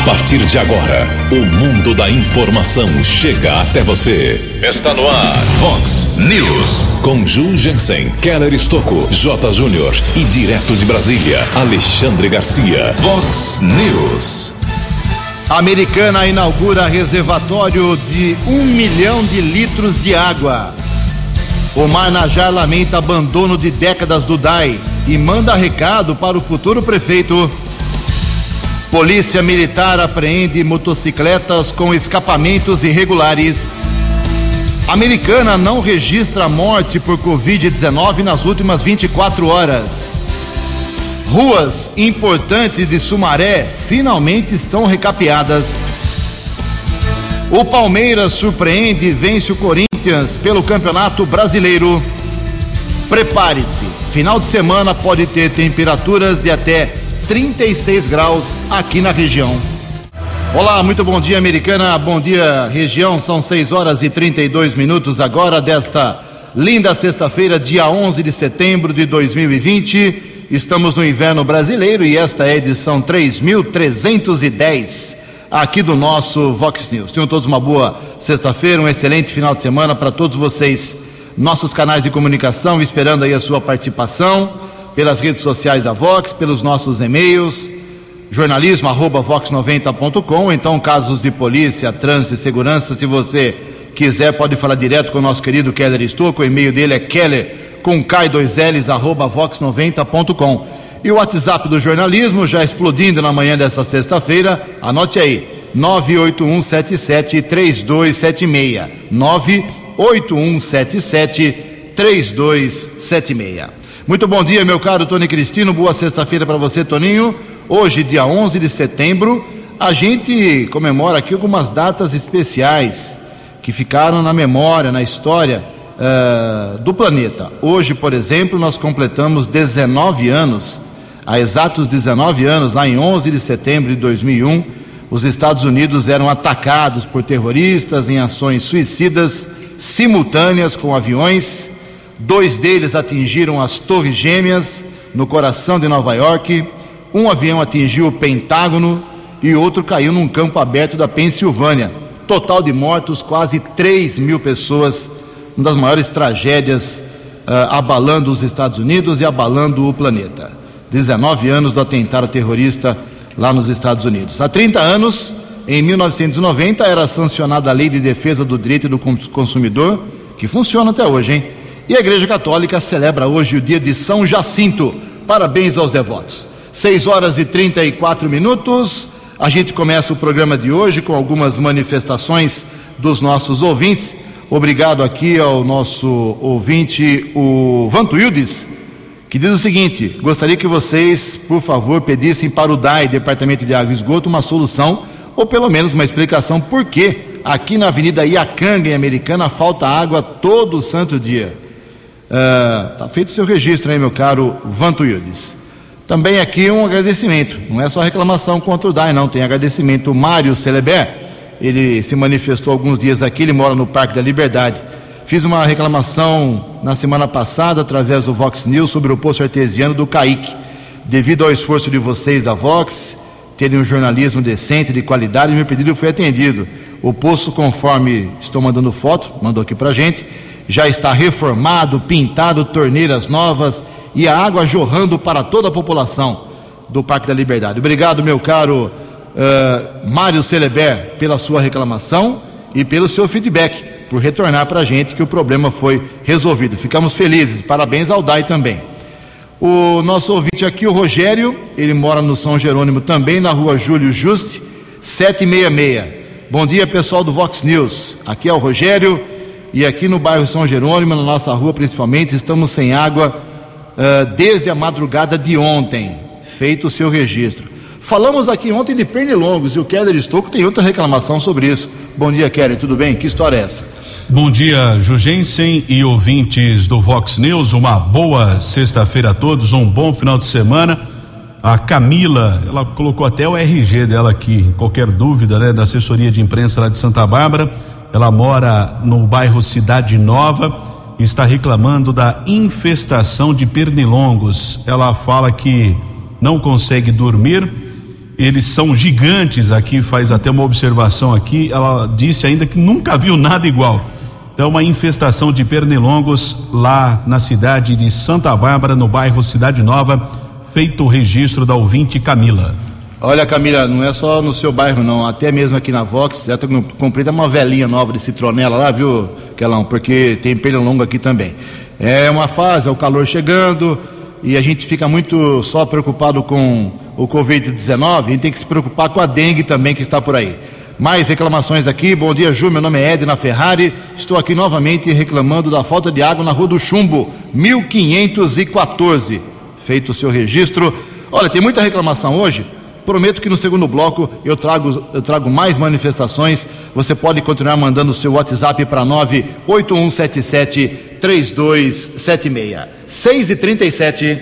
A partir de agora, o mundo da informação chega até você. Está no ar, Fox News. Com Ju Jensen, Keller Estocco, J. Júnior e direto de Brasília, Alexandre Garcia. Fox News. A Americana inaugura reservatório de um milhão de litros de água. O Marnajá lamenta abandono de décadas do DAI e manda recado para o futuro prefeito. Polícia Militar apreende motocicletas com escapamentos irregulares. Americana não registra morte por Covid-19 nas últimas 24 horas. Ruas importantes de Sumaré finalmente são recapeadas. O Palmeiras surpreende e vence o Corinthians pelo Campeonato Brasileiro. Prepare-se, final de semana pode ter temperaturas de até 36 graus aqui na região. Olá, muito bom dia, americana. Bom dia, região. São 6 horas e 32 minutos agora desta linda sexta-feira, dia 11 de setembro de 2020. Estamos no inverno brasileiro e esta é a edição 3310 aqui do nosso Vox News. Tenham todos uma boa sexta-feira, um excelente final de semana para todos vocês. Nossos canais de comunicação, esperando aí a sua participação pelas redes sociais da Vox, pelos nossos e-mails, jornalismo@vox90.com, então casos de polícia, trânsito e segurança, se você quiser pode falar direto com o nosso querido Keller Estouco, o e-mail dele é keller com K2Ls, arroba vox90.com. E o WhatsApp do jornalismo já explodindo na manhã dessa sexta-feira, anote aí, 981773276. 981773276. Muito bom dia, meu caro Tony Cristino, boa sexta-feira para você, Toninho. Hoje, dia 11 de setembro, a gente comemora aqui algumas datas especiais que ficaram na memória, na história uh, do planeta. Hoje, por exemplo, nós completamos 19 anos, há exatos 19 anos, lá em 11 de setembro de 2001, os Estados Unidos eram atacados por terroristas em ações suicidas simultâneas com aviões. Dois deles atingiram as Torres Gêmeas, no coração de Nova York. Um avião atingiu o Pentágono e outro caiu num campo aberto da Pensilvânia. Total de mortos, quase 3 mil pessoas uma das maiores tragédias uh, abalando os Estados Unidos e abalando o planeta. 19 anos do atentado terrorista lá nos Estados Unidos. Há 30 anos, em 1990, era sancionada a Lei de Defesa do Direito do Consumidor, que funciona até hoje, hein? E a Igreja Católica celebra hoje o dia de São Jacinto. Parabéns aos devotos. 6 horas e 34 minutos. A gente começa o programa de hoje com algumas manifestações dos nossos ouvintes. Obrigado aqui ao nosso ouvinte, o Vantuildes, que diz o seguinte: gostaria que vocês, por favor, pedissem para o DAI, Departamento de Água e Esgoto, uma solução, ou pelo menos uma explicação por que aqui na Avenida Iacanga, em Americana, falta água todo santo dia. Está uh, feito o seu registro aí, meu caro Vantuildes. Também aqui um agradecimento, não é só reclamação contra o DAI, não, tem agradecimento. O Mário Celeber ele se manifestou alguns dias aqui, ele mora no Parque da Liberdade. Fiz uma reclamação na semana passada, através do Vox News, sobre o poço artesiano do CAIC. Devido ao esforço de vocês da Vox, terem um jornalismo decente, de qualidade, meu pedido foi atendido. O poço, conforme estou mandando foto, mandou aqui pra gente, já está reformado, pintado, torneiras novas e a água jorrando para toda a população do Parque da Liberdade. Obrigado, meu caro uh, Mário Celeber pela sua reclamação e pelo seu feedback, por retornar para a gente que o problema foi resolvido. Ficamos felizes, parabéns ao DAI também. O nosso ouvinte aqui, o Rogério, ele mora no São Jerônimo também, na rua Júlio Juste, 766. Bom dia, pessoal do Vox News. Aqui é o Rogério e aqui no bairro São Jerônimo, na nossa rua principalmente, estamos sem água uh, desde a madrugada de ontem. Feito o seu registro. Falamos aqui ontem de pernilongos e o Keller Estocco tem outra reclamação sobre isso. Bom dia, Keller, tudo bem? Que história é essa? Bom dia, Jugensen e ouvintes do Vox News. Uma boa sexta-feira a todos, um bom final de semana. A Camila, ela colocou até o RG dela aqui, qualquer dúvida, né, da assessoria de imprensa lá de Santa Bárbara. Ela mora no bairro Cidade Nova e está reclamando da infestação de pernilongos. Ela fala que não consegue dormir eles são gigantes aqui, faz até uma observação aqui, ela disse ainda que nunca viu nada igual. Então, uma infestação de pernilongos lá na cidade de Santa Bárbara, no bairro Cidade Nova, feito o registro da ouvinte Camila. Olha, Camila, não é só no seu bairro, não. Até mesmo aqui na Vox, já comprei uma velhinha nova de citronela lá, viu, Kelão? Porque tem pernilongo aqui também. É uma fase, é o calor chegando e a gente fica muito só preocupado com o Covid-19, a gente tem que se preocupar com a dengue também que está por aí. Mais reclamações aqui. Bom dia, Ju. Meu nome é Edna Ferrari. Estou aqui novamente reclamando da falta de água na Rua do Chumbo, 1514. Feito o seu registro. Olha, tem muita reclamação hoje. Prometo que no segundo bloco eu trago, eu trago mais manifestações. Você pode continuar mandando o seu WhatsApp para 98177 3276. 6 e 37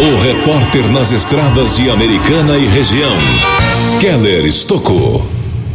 O repórter nas estradas de Americana e região, Keller Estocou.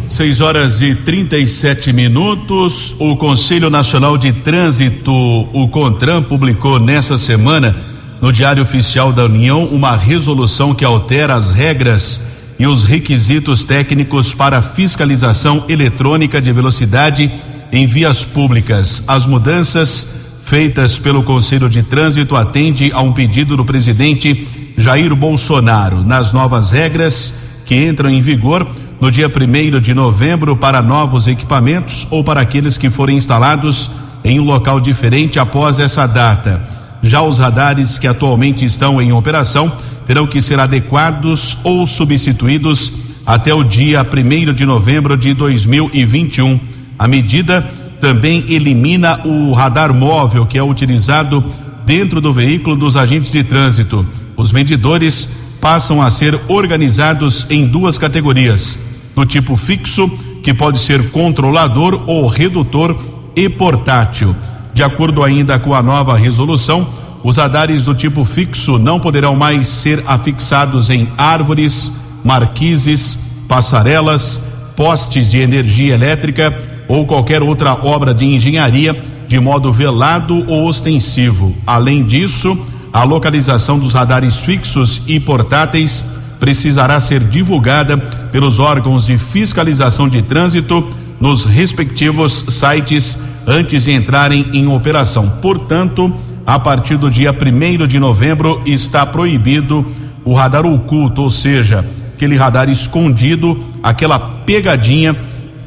6 horas e 37 minutos. O Conselho Nacional de Trânsito, o CONTRAN, publicou nessa semana no Diário Oficial da União uma resolução que altera as regras e os requisitos técnicos para fiscalização eletrônica de velocidade em vias públicas. As mudanças feitas pelo Conselho de Trânsito atendem a um pedido do presidente Jair Bolsonaro. Nas novas regras que entram em vigor no dia 1 de novembro para novos equipamentos ou para aqueles que forem instalados em um local diferente após essa data. Já os radares que atualmente estão em operação terão que ser adequados ou substituídos até o dia 1 de novembro de 2021. A medida também elimina o radar móvel que é utilizado dentro do veículo dos agentes de trânsito. Os medidores passam a ser organizados em duas categorias: do tipo fixo, que pode ser controlador ou redutor, e portátil. De acordo ainda com a nova resolução, os radares do tipo fixo não poderão mais ser afixados em árvores, marquises, passarelas, postes de energia elétrica ou qualquer outra obra de engenharia de modo velado ou ostensivo. Além disso, a localização dos radares fixos e portáteis precisará ser divulgada pelos órgãos de fiscalização de trânsito nos respectivos sites antes de entrarem em operação. Portanto, a partir do dia 1 de novembro está proibido o radar oculto, ou seja, aquele radar escondido, aquela pegadinha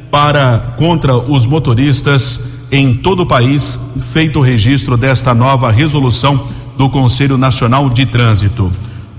para contra os motoristas em todo o país, feito o registro desta nova resolução do Conselho Nacional de Trânsito.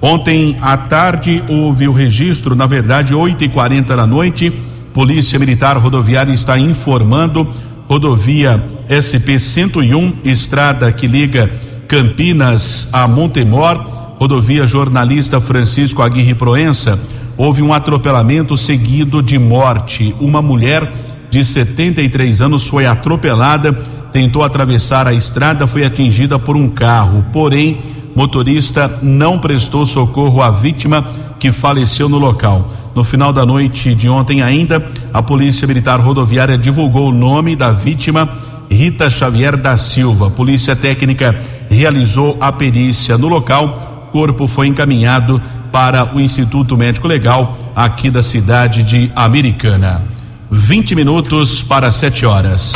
Ontem à tarde houve o registro, na verdade, 8 e 40 da noite. Polícia Militar Rodoviária está informando rodovia SP 101, estrada que liga Campinas a Montemor, rodovia jornalista Francisco Aguirre Proença, houve um atropelamento seguido de morte. Uma mulher de 73 anos foi atropelada, tentou atravessar a estrada, foi atingida por um carro, porém, motorista não prestou socorro à vítima que faleceu no local. No final da noite de ontem ainda, a Polícia Militar Rodoviária divulgou o nome da vítima, Rita Xavier da Silva. Polícia Técnica realizou a perícia no local. Corpo foi encaminhado para o Instituto Médico Legal aqui da cidade de Americana. 20 minutos para 7 horas.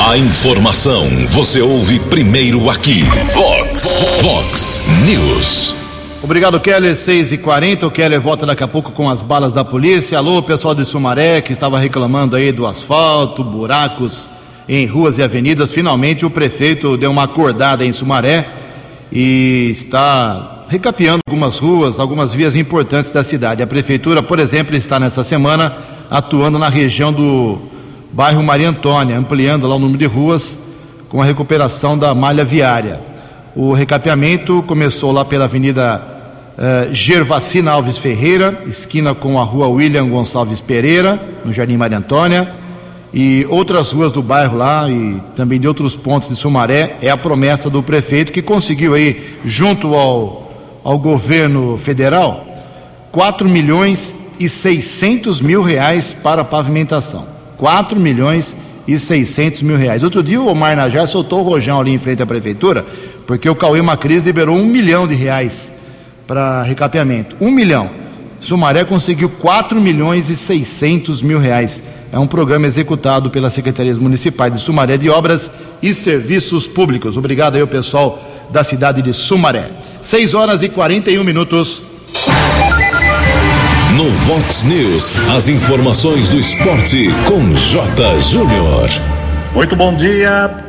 A informação você ouve primeiro aqui. Vox, Vox News. Obrigado, Keller. 6 e 40 O Keller volta daqui a pouco com as balas da polícia. Alô, pessoal de Sumaré que estava reclamando aí do asfalto, buracos em ruas e avenidas. Finalmente o prefeito deu uma acordada em Sumaré e está recapeando algumas ruas, algumas vias importantes da cidade. A prefeitura, por exemplo, está nessa semana atuando na região do bairro Maria Antônia, ampliando lá o número de ruas com a recuperação da malha viária. O recapeamento começou lá pela Avenida uh, Gervacina Alves Ferreira, esquina com a Rua William Gonçalves Pereira, no Jardim Maria Antônia, e outras ruas do bairro lá e também de outros pontos de Sumaré. É a promessa do prefeito que conseguiu aí, junto ao, ao governo federal, 4 milhões e 600 mil reais para pavimentação. 4 milhões e 600 mil reais. Outro dia o Omar Najar soltou o rojão ali em frente à prefeitura porque o Cauê Macris liberou um milhão de reais para recapeamento. Um milhão. Sumaré conseguiu 4 milhões e 600 mil reais. É um programa executado pelas secretarias municipais de Sumaré de Obras e Serviços Públicos. Obrigado aí ao pessoal da cidade de Sumaré. 6 horas e 41 minutos. No Vox News, as informações do esporte com J. Júnior. Muito bom dia.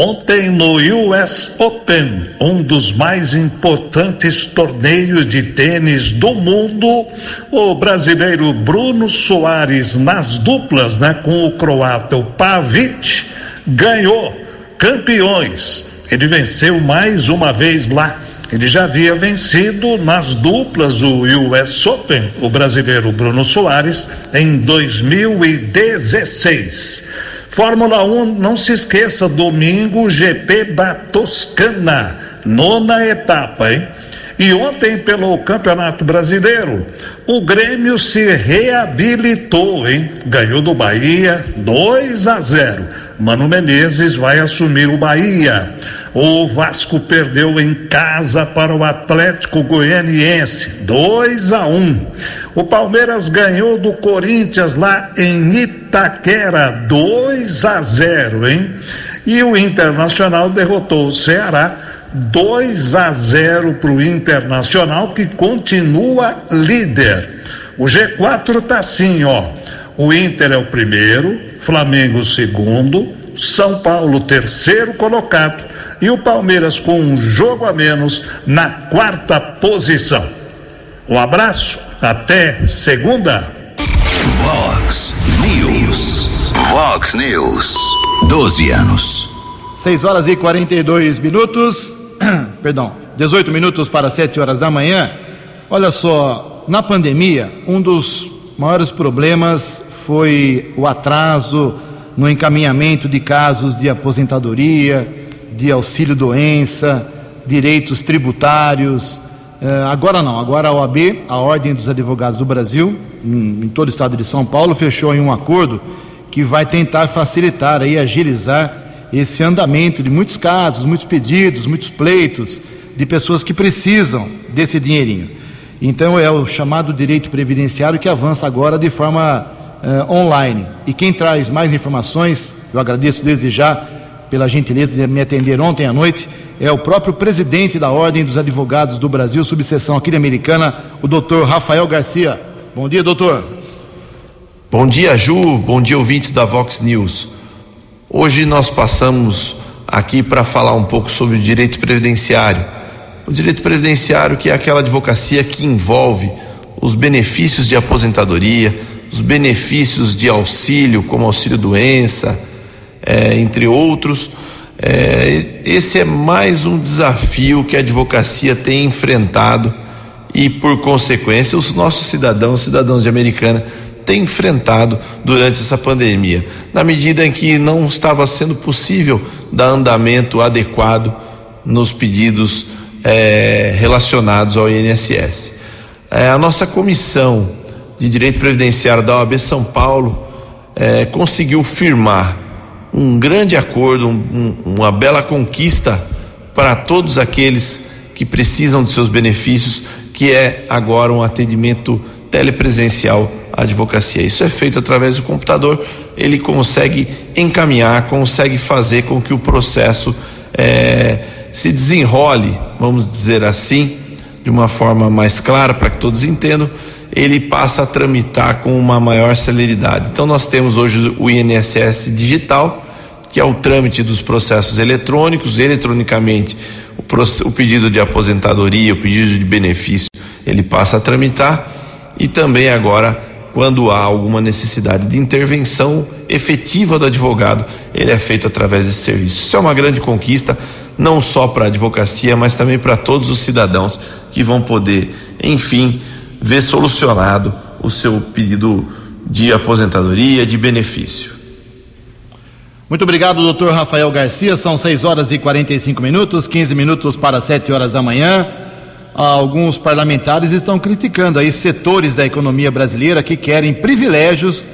Ontem no US Open, um dos mais importantes torneios de tênis do mundo, o brasileiro Bruno Soares nas duplas, né, com o croata o Pavic, ganhou campeões. Ele venceu mais uma vez lá. Ele já havia vencido nas duplas o US Open, o brasileiro Bruno Soares, em 2016. Fórmula 1, não se esqueça, domingo, GP da Toscana, nona etapa, hein? E ontem, pelo Campeonato Brasileiro, o Grêmio se reabilitou, hein? Ganhou do Bahia 2 a 0. Mano Menezes vai assumir o Bahia. O Vasco perdeu em casa para o Atlético Goianiense, 2 a 1. O Palmeiras ganhou do Corinthians lá em Itaquera, 2 a 0, hein? E o Internacional derrotou o Ceará 2 a 0 para o Internacional, que continua líder. O G4 tá assim, ó. O Inter é o primeiro, Flamengo o segundo, São Paulo terceiro colocado e o Palmeiras com um jogo a menos na quarta posição. Um abraço, até segunda. Vox News. Vox News. 12 anos. 6 horas e 42 minutos. Perdão, 18 minutos para 7 horas da manhã. Olha só, na pandemia, um dos maiores problemas foi o atraso no encaminhamento de casos de aposentadoria, de auxílio-doença, direitos tributários. Eh, agora não, agora a OAB, a Ordem dos Advogados do Brasil, em, em todo o estado de São Paulo, fechou em um acordo que vai tentar facilitar e agilizar esse andamento de muitos casos, muitos pedidos, muitos pleitos de pessoas que precisam desse dinheirinho. Então é o chamado direito previdenciário que avança agora de forma uh, online. E quem traz mais informações, eu agradeço desde já pela gentileza de me atender ontem à noite, é o próprio presidente da Ordem dos Advogados do Brasil, subseção aqui americana, o doutor Rafael Garcia. Bom dia, doutor. Bom dia, Ju. Bom dia, ouvintes da Vox News. Hoje nós passamos aqui para falar um pouco sobre o direito previdenciário. O direito previdenciário que é aquela advocacia que envolve os benefícios de aposentadoria, os benefícios de auxílio, como auxílio doença, é, entre outros. É, esse é mais um desafio que a advocacia tem enfrentado e, por consequência, os nossos cidadãos, cidadãos de Americana, têm enfrentado durante essa pandemia, na medida em que não estava sendo possível dar andamento adequado nos pedidos é, relacionados ao INSS. É, a nossa comissão de Direito Previdenciário da OAB São Paulo é, conseguiu firmar um grande acordo, um, uma bela conquista para todos aqueles que precisam de seus benefícios, que é agora um atendimento telepresencial à advocacia. Isso é feito através do computador, ele consegue encaminhar, consegue fazer com que o processo é, se desenrole, vamos dizer assim, de uma forma mais clara para que todos entendam, ele passa a tramitar com uma maior celeridade. Então nós temos hoje o INSS digital, que é o trâmite dos processos eletrônicos, eletronicamente o, o pedido de aposentadoria, o pedido de benefício, ele passa a tramitar e também agora quando há alguma necessidade de intervenção efetiva do advogado, ele é feito através desse serviço. Isso é uma grande conquista, não só para a advocacia, mas também para todos os cidadãos que vão poder, enfim, ver solucionado o seu pedido de aposentadoria, de benefício. Muito obrigado, doutor Rafael Garcia. São 6 horas e 45 minutos, 15 minutos para 7 horas da manhã. Alguns parlamentares estão criticando aí setores da economia brasileira que querem privilégios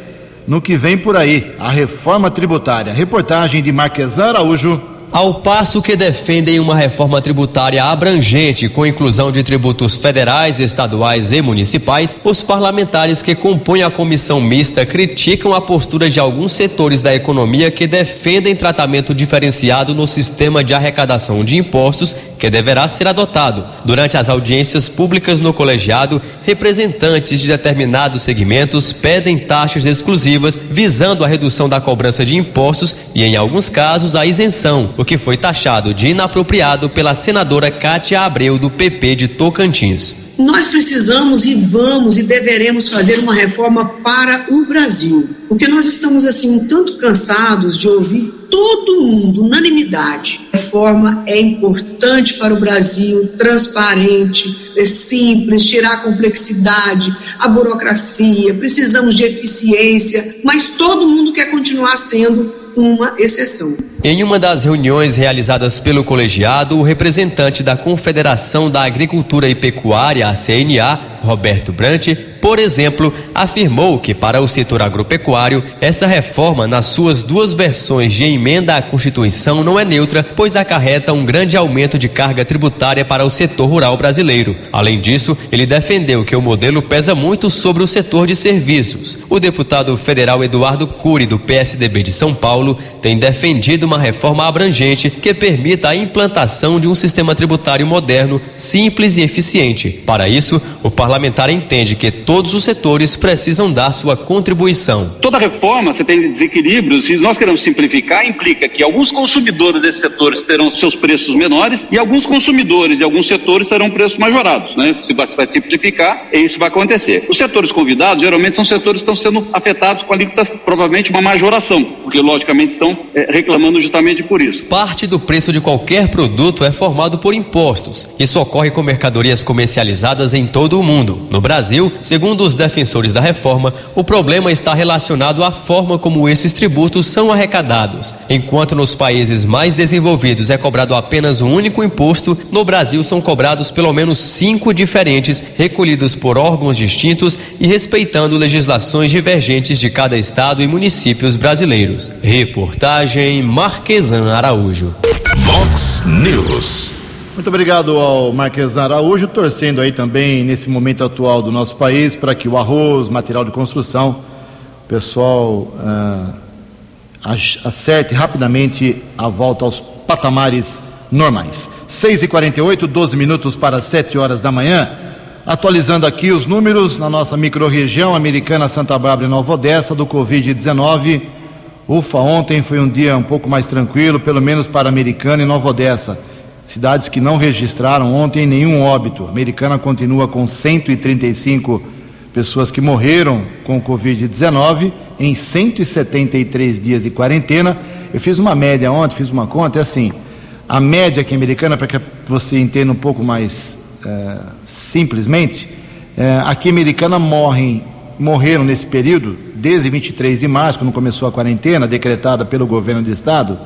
no que vem por aí, a reforma tributária. Reportagem de Marquesan Araújo. Ao passo que defendem uma reforma tributária abrangente, com inclusão de tributos federais, estaduais e municipais, os parlamentares que compõem a comissão mista criticam a postura de alguns setores da economia que defendem tratamento diferenciado no sistema de arrecadação de impostos que deverá ser adotado. Durante as audiências públicas no colegiado, representantes de determinados segmentos pedem taxas exclusivas visando a redução da cobrança de impostos e, em alguns casos, a isenção o que foi taxado de inapropriado pela senadora Cátia Abreu, do PP de Tocantins. Nós precisamos e vamos e deveremos fazer uma reforma para o Brasil, porque nós estamos assim um tanto cansados de ouvir todo mundo, unanimidade. Reforma é importante para o Brasil, transparente, é simples, tirar a complexidade, a burocracia, precisamos de eficiência, mas todo mundo quer continuar sendo uma exceção. Em uma das reuniões realizadas pelo colegiado, o representante da Confederação da Agricultura e Pecuária, a CNA, Roberto Brant, por exemplo, afirmou que para o setor agropecuário, essa reforma, nas suas duas versões de emenda à Constituição, não é neutra, pois acarreta um grande aumento de carga tributária para o setor rural brasileiro. Além disso, ele defendeu que o modelo pesa muito sobre o setor de serviços. O deputado federal Eduardo Cury, do PSDB de São Paulo, tem defendido uma reforma abrangente que permita a implantação de um sistema tributário moderno, simples e eficiente. Para isso, o parlamentar entende que todo todos os setores precisam dar sua contribuição. Toda reforma, você tem desequilíbrios, e nós queremos simplificar, implica que alguns consumidores desses setores terão seus preços menores e alguns consumidores de alguns setores terão preços majorados. Né? Se vai simplificar, isso vai acontecer. Os setores convidados, geralmente, são setores que estão sendo afetados com alíquotas, provavelmente uma majoração, porque, logicamente, estão é, reclamando justamente por isso. Parte do preço de qualquer produto é formado por impostos. Isso ocorre com mercadorias comercializadas em todo o mundo. No Brasil, segundo os defensores da reforma, o problema está relacionado à forma como esses tributos são arrecadados. Enquanto nos países mais desenvolvidos é cobrado apenas um único imposto, no Brasil são cobrados pelo menos cinco diferentes, recolhidos por órgãos distintos e respeitando legislações divergentes de cada estado e municípios brasileiros. Reportagem Marquesan Araújo. Vox News. Muito obrigado ao Marques Araújo, torcendo aí também nesse momento atual do nosso país para que o arroz, material de construção, o pessoal ah, acerte rapidamente a volta aos patamares normais. 6h48, 12 minutos para 7 horas da manhã. Atualizando aqui os números na nossa microrregião americana Santa Bárbara e Nova Odessa do Covid-19. Ufa, ontem foi um dia um pouco mais tranquilo, pelo menos para Americana e Nova Odessa cidades que não registraram ontem nenhum óbito. Americana continua com 135 pessoas que morreram com Covid-19 em 173 dias de quarentena. Eu fiz uma média ontem, fiz uma conta, é assim, a média aqui americana, para que você entenda um pouco mais é, simplesmente, é, aqui americana morrem, morreram nesse período, desde 23 de março, quando começou a quarentena, decretada pelo governo do estado,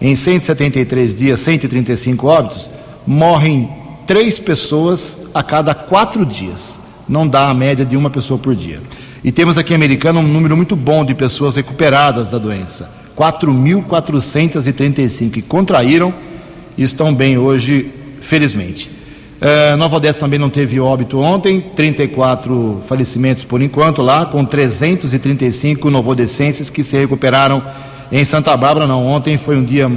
em 173 dias, 135 óbitos, morrem três pessoas a cada quatro dias. Não dá a média de uma pessoa por dia. E temos aqui em Americana um número muito bom de pessoas recuperadas da doença. 4.435 que contraíram e estão bem hoje, felizmente. Uh, Nova Odessa também não teve óbito ontem, 34 falecimentos por enquanto lá, com 335 novodescenses que se recuperaram em Santa Bárbara, não, ontem foi um dia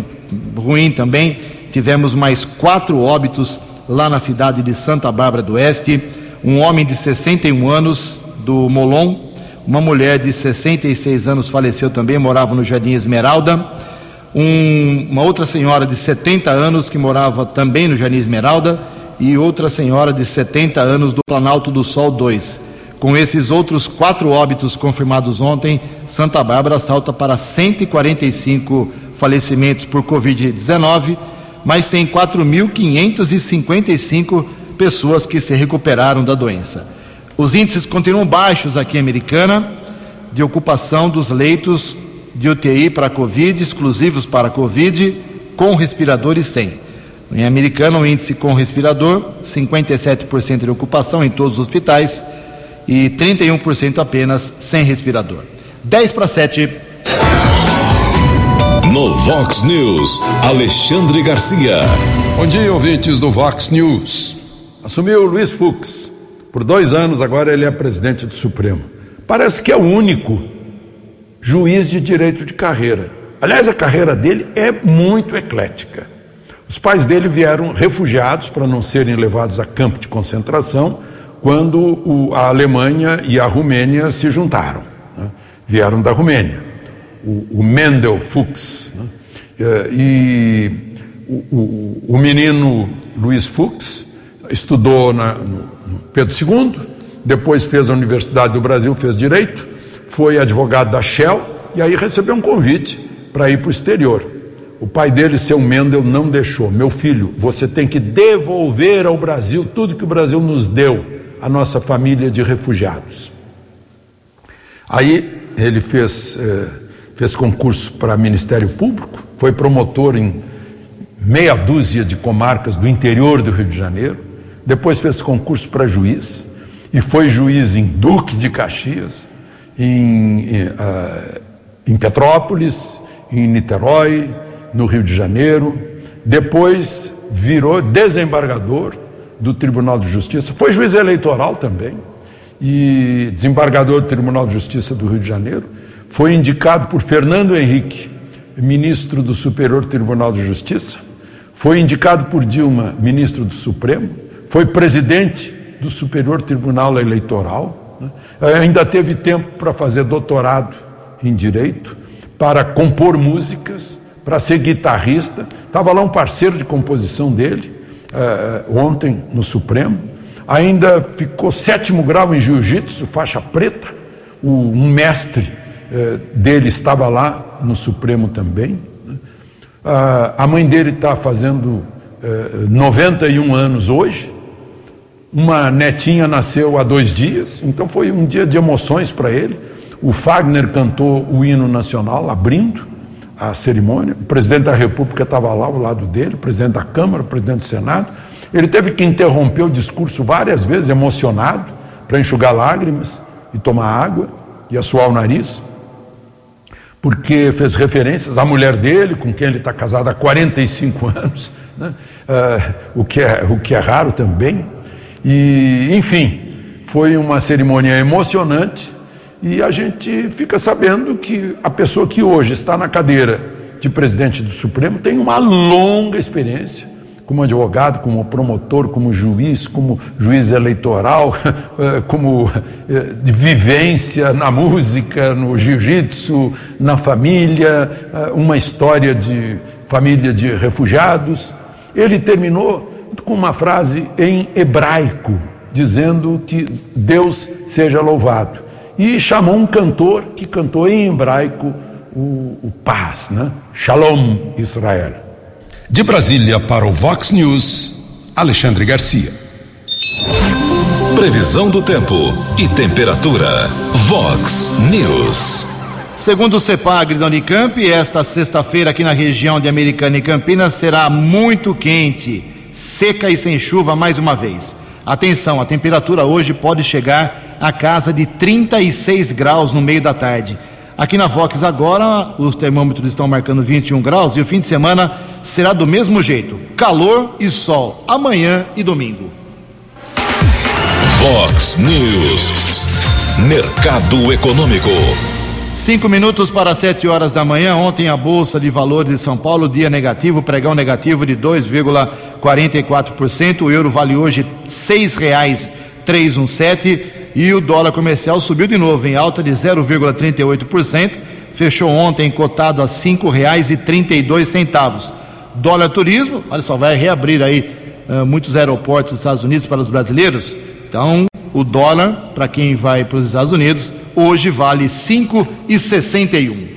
ruim também. Tivemos mais quatro óbitos lá na cidade de Santa Bárbara do Oeste. Um homem de 61 anos do Molon, uma mulher de 66 anos faleceu também, morava no Jardim Esmeralda. Um, uma outra senhora de 70 anos que morava também no Jardim Esmeralda e outra senhora de 70 anos do Planalto do Sol 2. Com esses outros quatro óbitos confirmados ontem, Santa Bárbara salta para 145 falecimentos por Covid-19, mas tem 4.555 pessoas que se recuperaram da doença. Os índices continuam baixos aqui em Americana, de ocupação dos leitos de UTI para Covid, exclusivos para Covid, com respirador e sem. Em Americana, o índice com respirador, 57% de ocupação em todos os hospitais e 31% apenas sem respirador. 10 para 7. No Vox News, Alexandre Garcia. Bom dia, ouvintes do Vox News. Assumiu Luiz Fux. Por dois anos, agora ele é presidente do Supremo. Parece que é o único juiz de direito de carreira. Aliás, a carreira dele é muito eclética. Os pais dele vieram refugiados para não serem levados a campo de concentração quando o, a Alemanha e a Romênia se juntaram. Né? Vieram da Romênia. O, o Mendel Fuchs. Né? Eh, e o, o, o, menino Luiz Fuchs estudou na, no Pedro II, depois fez a Universidade do Brasil, fez direito, foi advogado da Shell e aí recebeu um convite para ir para o exterior. O pai dele, seu Mendel, não deixou. Meu filho, você tem que devolver ao Brasil tudo que o Brasil nos deu, a nossa família de refugiados. Aí ele fez, eh, fez concurso para Ministério Público, foi promotor em meia dúzia de comarcas do interior do Rio de Janeiro, depois fez concurso para juiz e foi juiz em Duque de Caxias, em, em, uh, em Petrópolis, em Niterói, no Rio de Janeiro, depois virou desembargador do Tribunal de Justiça, foi juiz eleitoral também e desembargador do Tribunal de Justiça do Rio de Janeiro, foi indicado por Fernando Henrique, ministro do Superior Tribunal de Justiça, foi indicado por Dilma, ministro do Supremo, foi presidente do Superior Tribunal Eleitoral, né? ainda teve tempo para fazer doutorado em direito, para compor músicas para ser guitarrista. Estava lá um parceiro de composição dele, uh, ontem no Supremo. Ainda ficou sétimo grau em jiu-jitsu, faixa preta. O, um mestre uh, dele estava lá no Supremo também. Uh, a mãe dele está fazendo 91 anos hoje. Uma netinha nasceu há dois dias, então foi um dia de emoções para ele. O Fagner cantou o hino nacional, abrindo a cerimônia. O presidente da República estava lá ao lado dele, o presidente da Câmara, o presidente do Senado. Ele teve que interromper o discurso várias vezes, emocionado, para enxugar lágrimas e tomar água e assoar o nariz, porque fez referências à mulher dele, com quem ele está casado há 45 anos, né? uh, o, que é, o que é raro também. E, enfim, foi uma cerimônia emocionante e a gente fica sabendo que a pessoa que hoje está na cadeira de presidente do Supremo tem uma longa experiência como advogado, como promotor, como juiz, como juiz eleitoral, eh, como eh, de vivência na música, no jiu-jitsu, na família, eh, uma história de família de refugiados. Ele terminou com uma frase em hebraico, dizendo que Deus seja louvado e chamou um cantor que cantou em hebraico o, o paz, né? Shalom Israel. De Brasília para o Vox News, Alexandre Garcia. Previsão do tempo e temperatura. Vox News. Segundo o CEPAG da Unicamp, esta sexta-feira aqui na região de Americana e Campinas será muito quente, seca e sem chuva mais uma vez. Atenção, a temperatura hoje pode chegar a casa de 36 graus no meio da tarde. Aqui na Vox agora, os termômetros estão marcando 21 graus e o fim de semana será do mesmo jeito: calor e sol, amanhã e domingo. Vox News, Mercado Econômico. Cinco minutos para sete horas da manhã. Ontem a Bolsa de Valores de São Paulo, dia negativo, pregão negativo de 2,44%. O euro vale hoje R$ 6,317 e o dólar comercial subiu de novo, em alta de 0,38%, fechou ontem cotado a dois centavos. Dólar turismo, olha só, vai reabrir aí uh, muitos aeroportos dos Estados Unidos para os brasileiros. Então, o dólar, para quem vai para os Estados Unidos, hoje vale e um.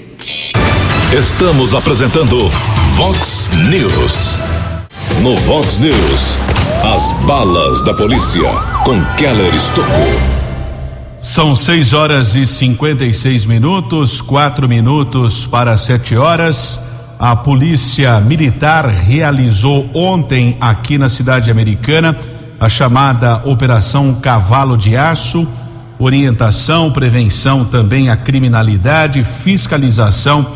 Estamos apresentando Vox News. No Vox News, as balas da polícia com Keller Estocou. São 6 horas e 56 minutos, quatro minutos para sete horas. A Polícia Militar realizou ontem aqui na cidade americana a chamada Operação Cavalo de Aço, orientação, prevenção também à criminalidade, fiscalização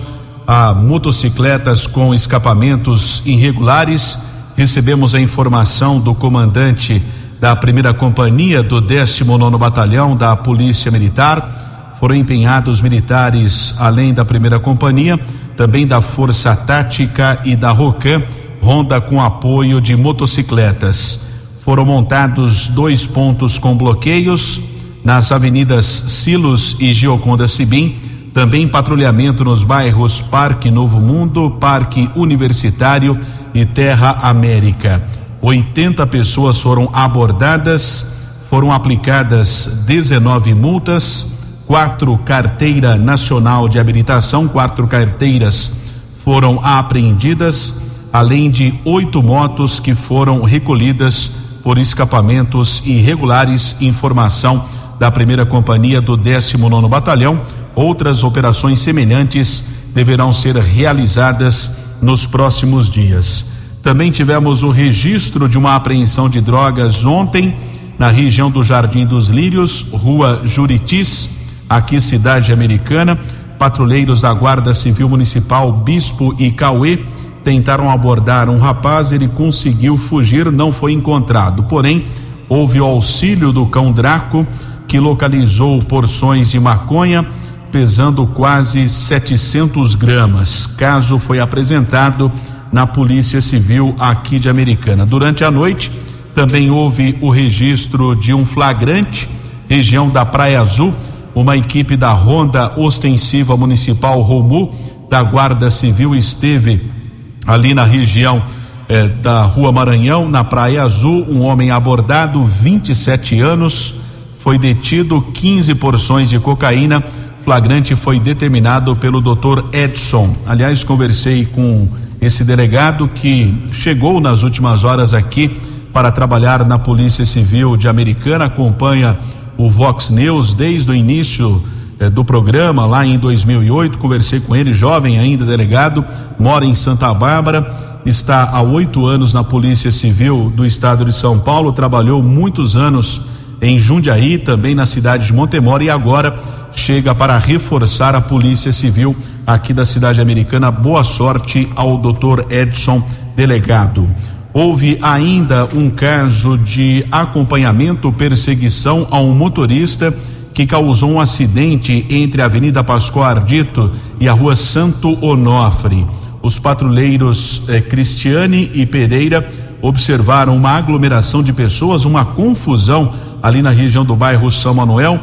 a motocicletas com escapamentos irregulares. Recebemos a informação do comandante da primeira companhia do 19 Batalhão da Polícia Militar. Foram empenhados militares além da primeira companhia, também da Força Tática e da Rocan, ronda com apoio de motocicletas. Foram montados dois pontos com bloqueios nas avenidas Silos e Gioconda Sibim também patrulhamento nos bairros Parque Novo Mundo, Parque Universitário e Terra América. 80 pessoas foram abordadas, foram aplicadas 19 multas, quatro carteira nacional de habilitação, quatro carteiras foram apreendidas, além de oito motos que foram recolhidas por escapamentos irregulares. Informação da primeira companhia do 19 Batalhão Outras operações semelhantes deverão ser realizadas nos próximos dias. Também tivemos o registro de uma apreensão de drogas ontem na região do Jardim dos Lírios, Rua Juritis, aqui cidade americana. Patrulheiros da Guarda Civil Municipal Bispo e Cauê tentaram abordar um rapaz, ele conseguiu fugir, não foi encontrado. Porém, houve o auxílio do cão Draco, que localizou porções de maconha pesando quase 700 gramas. Caso foi apresentado na Polícia Civil aqui de Americana. Durante a noite, também houve o registro de um flagrante, região da Praia Azul. Uma equipe da Ronda Ostensiva Municipal Romu, da Guarda Civil, esteve ali na região eh, da Rua Maranhão, na Praia Azul. Um homem abordado, 27 anos, foi detido, 15 porções de cocaína flagrante foi determinado pelo doutor Edson. Aliás, conversei com esse delegado que chegou nas últimas horas aqui para trabalhar na Polícia Civil de Americana, acompanha o Vox News desde o início eh, do programa lá em 2008. Conversei com ele, jovem ainda delegado, mora em Santa Bárbara, está há oito anos na Polícia Civil do Estado de São Paulo, trabalhou muitos anos em Jundiaí, também na cidade de Montemor e agora chega para reforçar a Polícia Civil aqui da cidade americana. Boa sorte ao doutor Edson, delegado. Houve ainda um caso de acompanhamento, perseguição a um motorista que causou um acidente entre a Avenida Pascoal Ardito e a Rua Santo Onofre. Os patrulheiros eh, Cristiane e Pereira observaram uma aglomeração de pessoas, uma confusão ali na região do bairro São Manuel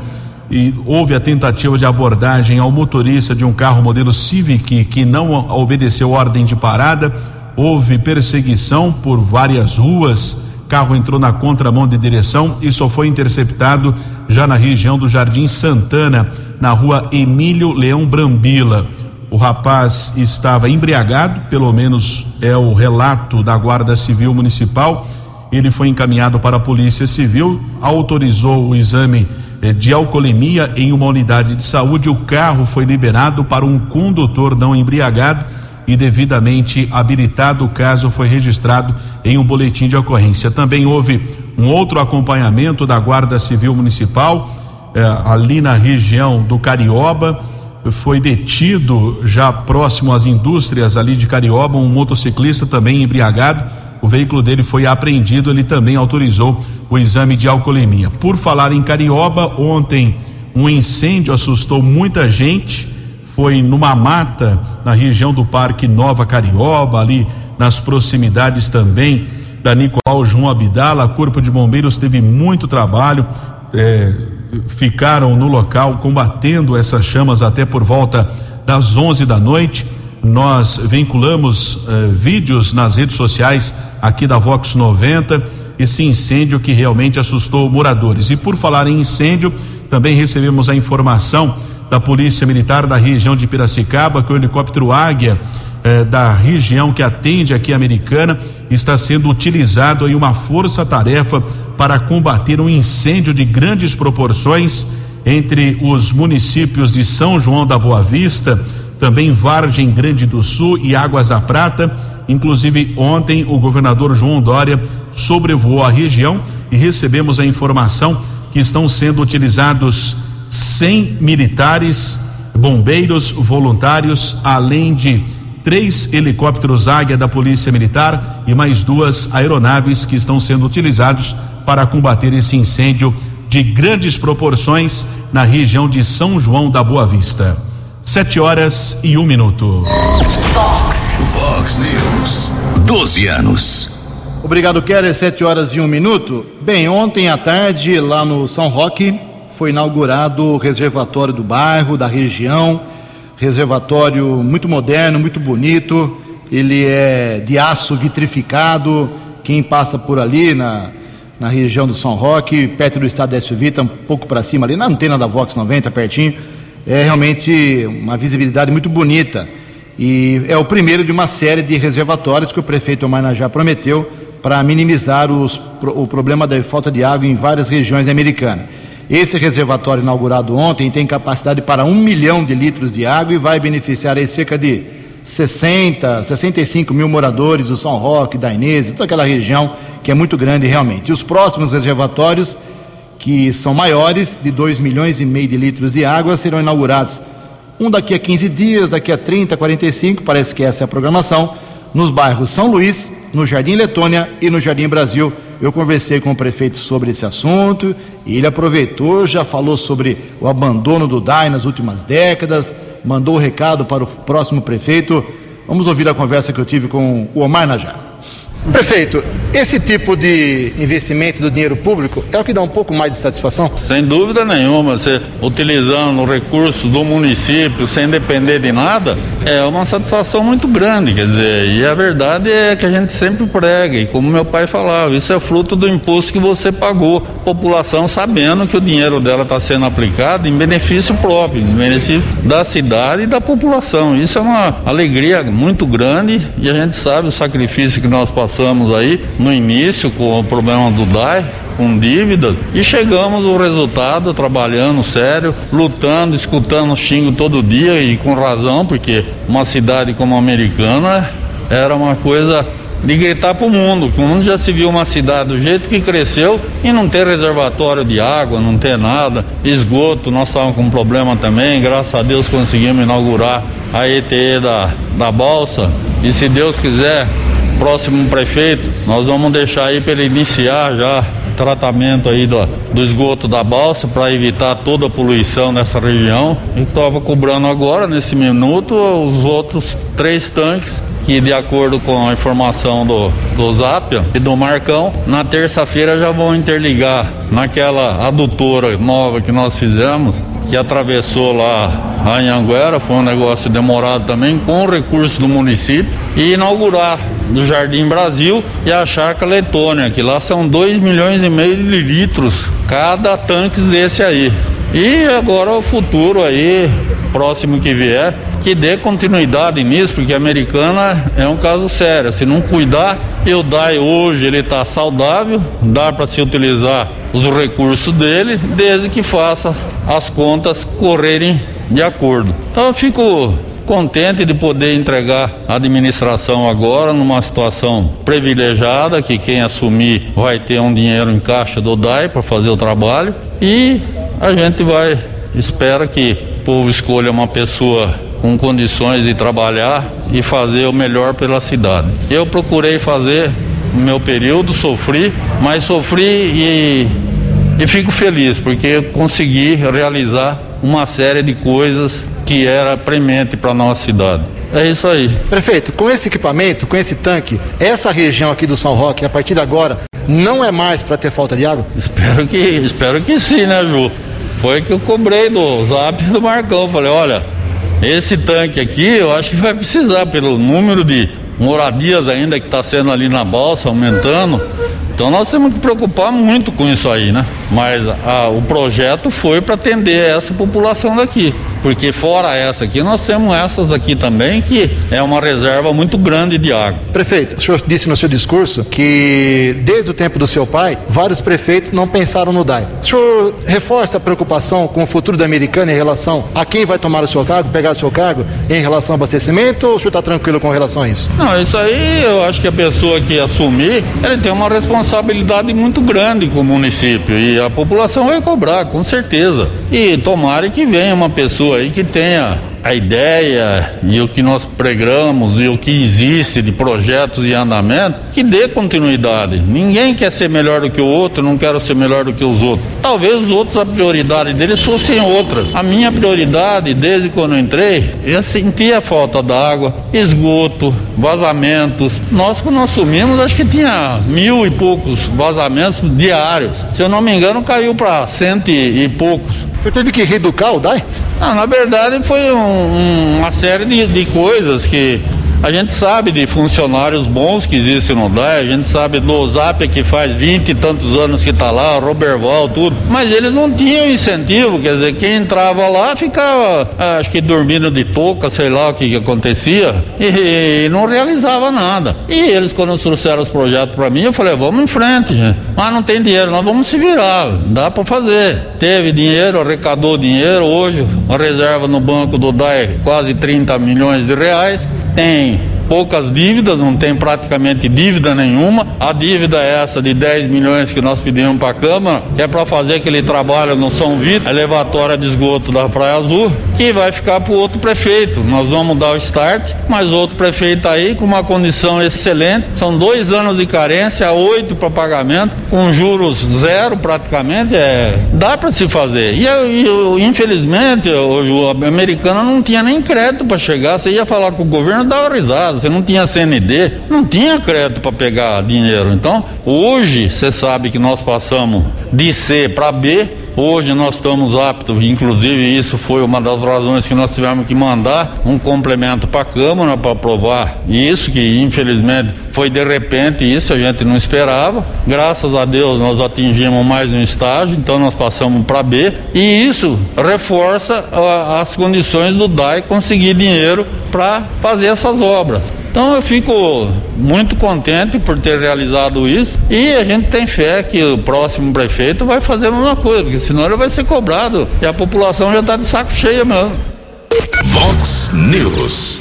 e houve a tentativa de abordagem ao motorista de um carro modelo Civic que não obedeceu ordem de parada. Houve perseguição por várias ruas. Carro entrou na contramão de direção e só foi interceptado já na região do Jardim Santana, na rua Emílio Leão Brambila. O rapaz estava embriagado, pelo menos é o relato da Guarda Civil Municipal. Ele foi encaminhado para a Polícia Civil, autorizou o exame eh, de alcoolemia em uma unidade de saúde. O carro foi liberado para um condutor não embriagado e devidamente habilitado. O caso foi registrado em um boletim de ocorrência. Também houve um outro acompanhamento da Guarda Civil Municipal, eh, ali na região do Carioba. Foi detido já próximo às indústrias ali de Carioba um motociclista também embriagado. O veículo dele foi apreendido. Ele também autorizou o exame de alcoolemia. Por falar em Carioba, ontem um incêndio assustou muita gente. Foi numa mata na região do Parque Nova Carioba, ali nas proximidades também da Nicolau João Abdala. Corpo de Bombeiros teve muito trabalho, é, ficaram no local combatendo essas chamas até por volta das 11 da noite. Nós vinculamos eh, vídeos nas redes sociais aqui da Vox 90 esse incêndio que realmente assustou moradores. E por falar em incêndio, também recebemos a informação da Polícia Militar da região de Piracicaba que o helicóptero Águia eh, da região que atende aqui a Americana está sendo utilizado em uma força-tarefa para combater um incêndio de grandes proporções entre os municípios de São João da Boa Vista, também Vargem Grande do Sul e Águas da Prata Inclusive, ontem o governador João Dória sobrevoou a região e recebemos a informação que estão sendo utilizados 100 militares bombeiros voluntários, além de três helicópteros Águia da Polícia Militar e mais duas aeronaves que estão sendo utilizados para combater esse incêndio de grandes proporções na região de São João da Boa Vista. Sete horas e um minuto. Fox. Fox News. Doze anos. Obrigado, Keller. Sete horas e um minuto. Bem, ontem à tarde, lá no São Roque, foi inaugurado o reservatório do bairro, da região. Reservatório muito moderno, muito bonito. Ele é de aço vitrificado. Quem passa por ali na, na região do São Roque, perto do estado da SUV, um pouco para cima ali, na antena da Vox 90, pertinho. É realmente uma visibilidade muito bonita. E é o primeiro de uma série de reservatórios que o prefeito Marnajá prometeu para minimizar os, o problema da falta de água em várias regiões americanas. Esse reservatório inaugurado ontem tem capacidade para um milhão de litros de água e vai beneficiar cerca de 60, 65 mil moradores do São Roque, da Inês, toda aquela região que é muito grande realmente. E os próximos reservatórios, que são maiores, de 2 milhões e meio de litros de água, serão inaugurados. Um daqui a 15 dias, daqui a 30, 45, parece que essa é a programação, nos bairros São Luís, no Jardim Letônia e no Jardim Brasil. Eu conversei com o prefeito sobre esse assunto e ele aproveitou, já falou sobre o abandono do DAI nas últimas décadas, mandou o recado para o próximo prefeito. Vamos ouvir a conversa que eu tive com o Omar Najar. Prefeito, esse tipo de investimento do dinheiro público é o que dá um pouco mais de satisfação? Sem dúvida nenhuma, você utilizando recursos do município sem depender de nada, é uma satisfação muito grande, quer dizer, e a verdade é que a gente sempre prega, e como meu pai falava, isso é fruto do imposto que você pagou, população sabendo que o dinheiro dela está sendo aplicado em benefício próprio, em benefício da cidade e da população. Isso é uma alegria muito grande e a gente sabe o sacrifício que nós passamos passamos aí no início com o problema do DAI, com dívidas, e chegamos ao resultado trabalhando sério, lutando, escutando xingo todo dia e com razão, porque uma cidade como a Americana era uma coisa de gritar para o mundo, que o mundo já se viu uma cidade do jeito que cresceu e não ter reservatório de água, não ter nada, esgoto, nós estávamos com problema também, graças a Deus conseguimos inaugurar a ETE da, da Balsa e se Deus quiser próximo prefeito, nós vamos deixar aí para ele iniciar já tratamento aí do, do esgoto da balsa para evitar toda a poluição nessa região. E estava cobrando agora, nesse minuto, os outros três tanques que de acordo com a informação do, do Zapia e do Marcão, na terça-feira já vão interligar naquela adutora nova que nós fizemos, que atravessou lá a Anhanguera, foi um negócio demorado também, com recursos do município, e inaugurar do Jardim Brasil e a Chácara Letônia, que lá são 2 milhões e meio de litros cada tanque desse aí. E agora o futuro aí, próximo que vier, que dê continuidade nisso, porque a americana é um caso sério. Se não cuidar, o DAI hoje ele está saudável, dá para se utilizar os recursos dele, desde que faça as contas correrem de acordo. Então eu fico contente de poder entregar a administração agora numa situação privilegiada, que quem assumir vai ter um dinheiro em caixa do DAI para fazer o trabalho e a gente vai, espera que o povo escolha uma pessoa com condições de trabalhar e fazer o melhor pela cidade. Eu procurei fazer no meu período, sofri, mas sofri e, e fico feliz porque consegui realizar uma série de coisas que era premente para nossa cidade. É isso aí. Prefeito, com esse equipamento, com esse tanque, essa região aqui do São Roque, a partir de agora, não é mais para ter falta de água? Espero que, espero que sim, né, Ju? Foi que eu cobrei do zap do Marcão. Falei, olha, esse tanque aqui eu acho que vai precisar, pelo número de moradias ainda que está sendo ali na balsa, aumentando. Então nós temos que preocupar muito com isso aí, né? Mas a, o projeto foi para atender essa população daqui. Porque fora essa aqui, nós temos essas aqui também, que é uma reserva muito grande de água. Prefeito, o senhor disse no seu discurso que desde o tempo do seu pai, vários prefeitos não pensaram no DAI. O senhor reforça a preocupação com o futuro da Americana em relação a quem vai tomar o seu cargo, pegar o seu cargo, em relação ao abastecimento, ou o senhor está tranquilo com relação a isso? Não, isso aí eu acho que a pessoa que assumir, ele tem uma responsabilidade muito grande com o município e a população vai cobrar, com certeza. E tomara que venha uma pessoa aí que tenha a ideia e o que nós pregamos e o que existe de projetos e andamento que dê continuidade. Ninguém quer ser melhor do que o outro, não quero ser melhor do que os outros. Talvez os outros a prioridade deles fossem outras. A minha prioridade desde quando entrei, eu sentia a falta d'água, esgoto, vazamentos. Nós quando assumimos, acho que tinha mil e poucos vazamentos diários. Se eu não me engano, caiu para cento e poucos. Você teve que reeducar o DAI? Não, na verdade foi um, um, uma série de, de coisas que a gente sabe de funcionários bons que existem no DAE, a gente sabe do Zap que faz vinte e tantos anos que está lá, Roberval, tudo, mas eles não tinham incentivo, quer dizer, quem entrava lá ficava, acho que dormindo de touca, sei lá o que, que acontecia, e, e, não realizava nada. E eles, quando trouxeram os projetos para mim, eu falei, vamos em frente, gente. mas não tem dinheiro, nós vamos se virar, dá para fazer. Teve dinheiro, arrecadou dinheiro, hoje a reserva no banco do DAE quase 30 milhões de reais, tem poucas dívidas, não tem praticamente dívida nenhuma. A dívida é essa de 10 milhões que nós pedimos para a Câmara, que é para fazer aquele trabalho no São Vito, elevatória de esgoto da Praia Azul, que vai ficar para o outro prefeito. Nós vamos dar o start, mas outro prefeito aí com uma condição excelente. São dois anos de carência, oito para pagamento, com juros zero praticamente. É, dá para se fazer. E, e infelizmente, o, a americana não tinha nem crédito para chegar. Você ia falar com o governo, dava risada você não tinha CND, não tinha crédito para pegar dinheiro. Então, hoje, você sabe que nós passamos de C para B, Hoje nós estamos aptos, inclusive isso foi uma das razões que nós tivemos que mandar um complemento para a Câmara para aprovar isso, que infelizmente foi de repente, isso a gente não esperava. Graças a Deus nós atingimos mais um estágio, então nós passamos para B e isso reforça a, as condições do DAI conseguir dinheiro para fazer essas obras. Então eu fico muito contente por ter realizado isso e a gente tem fé que o próximo prefeito vai fazer a mesma coisa, porque senão ele vai ser cobrado e a população já está de saco cheio mesmo. Vox News.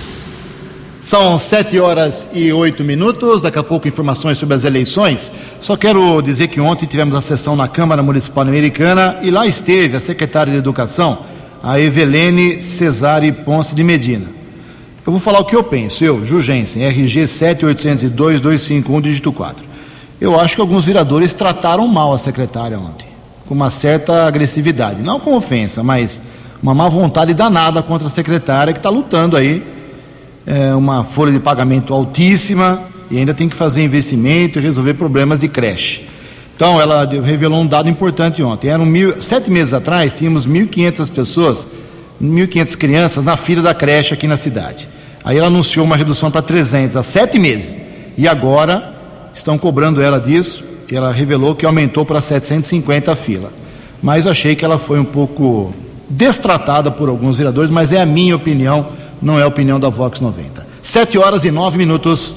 São sete horas e oito minutos. Daqui a pouco informações sobre as eleições. Só quero dizer que ontem tivemos a sessão na Câmara Municipal Americana e lá esteve a secretária de Educação, a Evelene Cesare Ponce de Medina. Eu vou falar o que eu penso. Eu, Jugensen, RG 7802-251, dígito 4. Eu acho que alguns vereadores trataram mal a secretária ontem, com uma certa agressividade. Não com ofensa, mas uma má vontade danada contra a secretária que está lutando aí. É, uma folha de pagamento altíssima e ainda tem que fazer investimento e resolver problemas de creche. Então, ela revelou um dado importante ontem. Eram mil, sete meses atrás, tínhamos 1.500 pessoas, 1.500 crianças na fila da creche aqui na cidade. Aí ela anunciou uma redução para 300 há sete meses. E agora estão cobrando ela disso. E ela revelou que aumentou para 750 a fila. Mas achei que ela foi um pouco destratada por alguns vereadores, mas é a minha opinião, não é a opinião da Vox 90. Sete horas e nove minutos.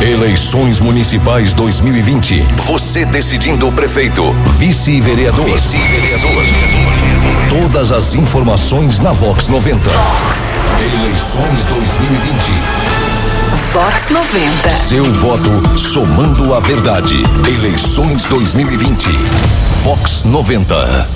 Eleições Municipais 2020. Você decidindo o prefeito, vice-vereador. Vice-vereador. Todas as informações na Vox 90. Vox. Eleições 2020. Vox 90. Seu voto somando a verdade. Eleições 2020. Vox 90.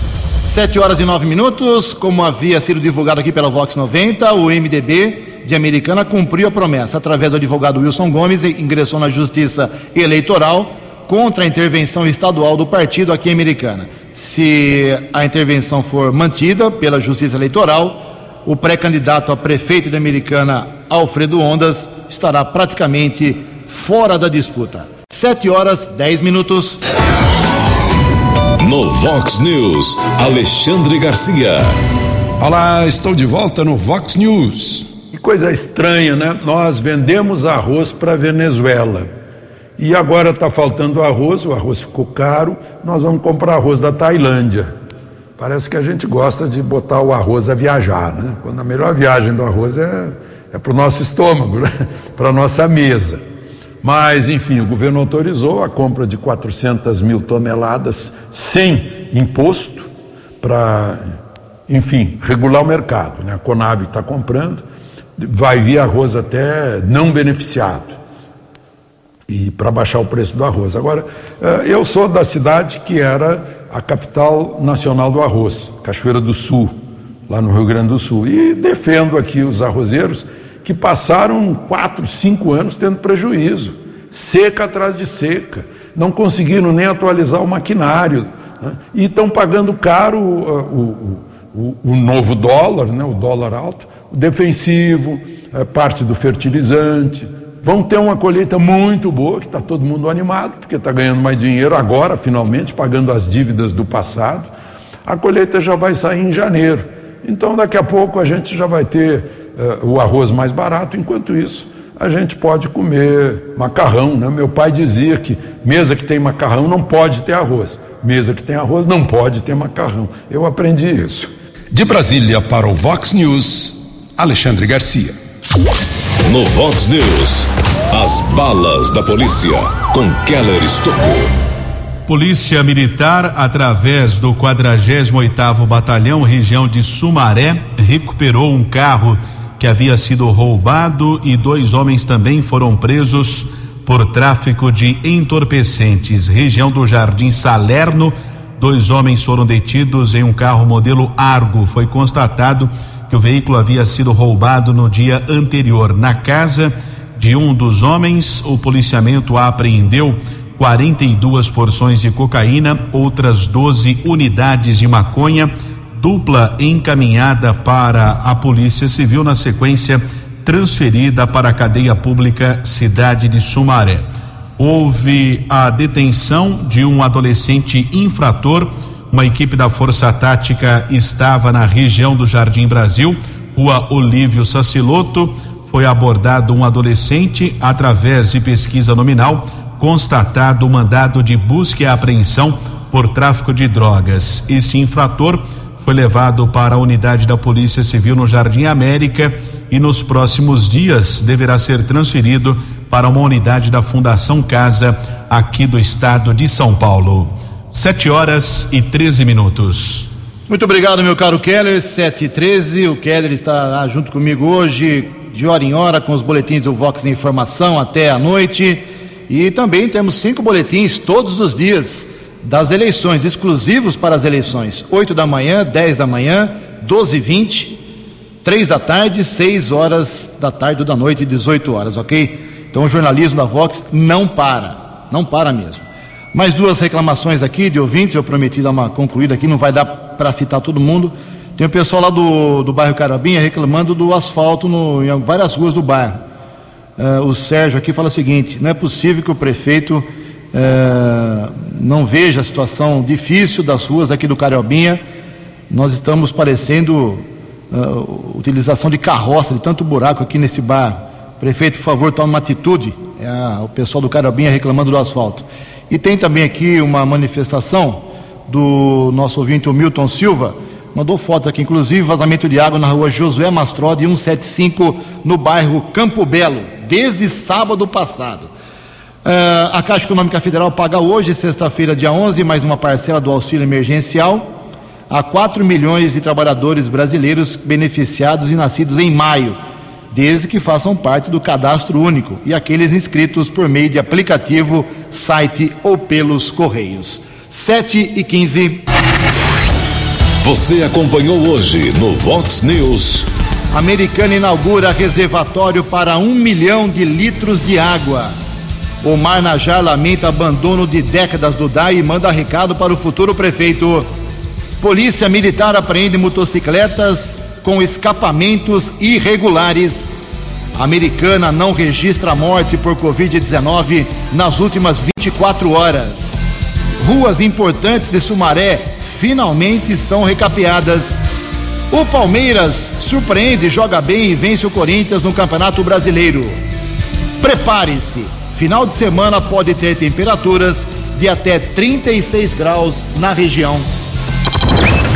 Sete horas e nove minutos. Como havia sido divulgado aqui pela Vox 90, o MDB de Americana cumpriu a promessa. Através do advogado Wilson Gomes, ingressou na Justiça Eleitoral contra a intervenção estadual do partido aqui em Americana. Se a intervenção for mantida pela Justiça Eleitoral, o pré-candidato a prefeito de Americana, Alfredo Ondas, estará praticamente fora da disputa. Sete horas, dez minutos. No Vox News, Alexandre Garcia. Olá, estou de volta no Vox News. Que coisa estranha, né? Nós vendemos arroz para Venezuela e agora está faltando arroz, o arroz ficou caro, nós vamos comprar arroz da Tailândia. Parece que a gente gosta de botar o arroz a viajar, né? Quando a melhor viagem do arroz é, é para o nosso estômago, né? para a nossa mesa. Mas, enfim, o governo autorizou a compra de 400 mil toneladas sem imposto para, enfim, regular o mercado. Né? A Conab está comprando, vai vir arroz até não beneficiado. E para baixar o preço do arroz. Agora, eh, eu sou da cidade que era a capital nacional do arroz, Cachoeira do Sul, lá no Rio Grande do Sul, e defendo aqui os arrozeiros que passaram quatro, cinco anos tendo prejuízo, seca atrás de seca, não conseguiram nem atualizar o maquinário né? e estão pagando caro uh, o, o, o, novo dólar, né? o dólar alto, o defensivo, uh, parte do fertilizante. Vão ter uma colheita muito boa, que está todo mundo animado, porque está ganhando mais dinheiro agora, finalmente, pagando as dívidas do passado. A colheita já vai sair em janeiro. Então, daqui a pouco, a gente já vai ter uh, o arroz mais barato, enquanto isso, a gente pode comer macarrão. Né? Meu pai dizia que mesa que tem macarrão não pode ter arroz, mesa que tem arroz não pode ter macarrão. Eu aprendi isso. De Brasília para o Vox News, Alexandre Garcia. No Vox News, as balas da polícia com Keller Estocou. Polícia Militar, através do 48º Batalhão, região de Sumaré, recuperou um carro que havia sido roubado e dois homens também foram presos por tráfico de entorpecentes. Região do Jardim Salerno, dois homens foram detidos em um carro modelo Argo. Foi constatado que o veículo havia sido roubado no dia anterior. Na casa de um dos homens, o policiamento apreendeu 42 porções de cocaína, outras 12 unidades de maconha dupla encaminhada para a Polícia Civil, na sequência transferida para a cadeia pública Cidade de Sumaré. Houve a detenção de um adolescente infrator. Uma equipe da Força Tática estava na região do Jardim Brasil, rua Olívio Saciloto. Foi abordado um adolescente através de pesquisa nominal, constatado o mandado de busca e apreensão por tráfico de drogas. Este infrator foi levado para a unidade da Polícia Civil no Jardim América e nos próximos dias deverá ser transferido para uma unidade da Fundação Casa aqui do estado de São Paulo. Sete horas e 13 minutos. Muito obrigado, meu caro Keller. Sete e treze. O Keller está junto comigo hoje, de hora em hora, com os boletins do Vox Informação até a noite. E também temos cinco boletins todos os dias das eleições, exclusivos para as eleições. 8 da manhã, 10 da manhã, 12 e 20, 3 da tarde, 6 horas da tarde ou da noite, 18 horas, ok? Então o jornalismo da Vox não para, não para mesmo. Mais duas reclamações aqui de ouvintes, eu prometi dar uma concluída aqui, não vai dar para citar todo mundo. Tem o pessoal lá do, do bairro Carabinha reclamando do asfalto no, em várias ruas do bairro. Uh, o Sérgio aqui fala o seguinte: não é possível que o prefeito é, não veja a situação difícil das ruas aqui do Cariobinha. Nós estamos parecendo uh, utilização de carroça, de tanto buraco aqui nesse bairro. Prefeito, por favor, tome uma atitude. É o pessoal do Cariobinha reclamando do asfalto. E tem também aqui uma manifestação do nosso ouvinte, o Milton Silva, mandou fotos aqui, inclusive vazamento de água na rua Josué Mastrode 175, no bairro Campo Belo, desde sábado passado. Uh, a Caixa Econômica Federal paga hoje, sexta-feira, dia 11, mais uma parcela do auxílio emergencial a 4 milhões de trabalhadores brasileiros beneficiados e nascidos em maio, desde que façam parte do cadastro único e aqueles inscritos por meio de aplicativo, site ou pelos correios. 7 e 15. Você acompanhou hoje no Vox News. Americana inaugura reservatório para um milhão de litros de água. Omar Najar lamenta abandono de décadas do DAI e manda recado para o futuro prefeito. Polícia Militar apreende motocicletas com escapamentos irregulares. Americana não registra morte por Covid-19 nas últimas 24 horas. Ruas importantes de Sumaré finalmente são recapeadas. O Palmeiras surpreende, joga bem e vence o Corinthians no Campeonato Brasileiro. Prepare-se Final de semana pode ter temperaturas de até 36 graus na região.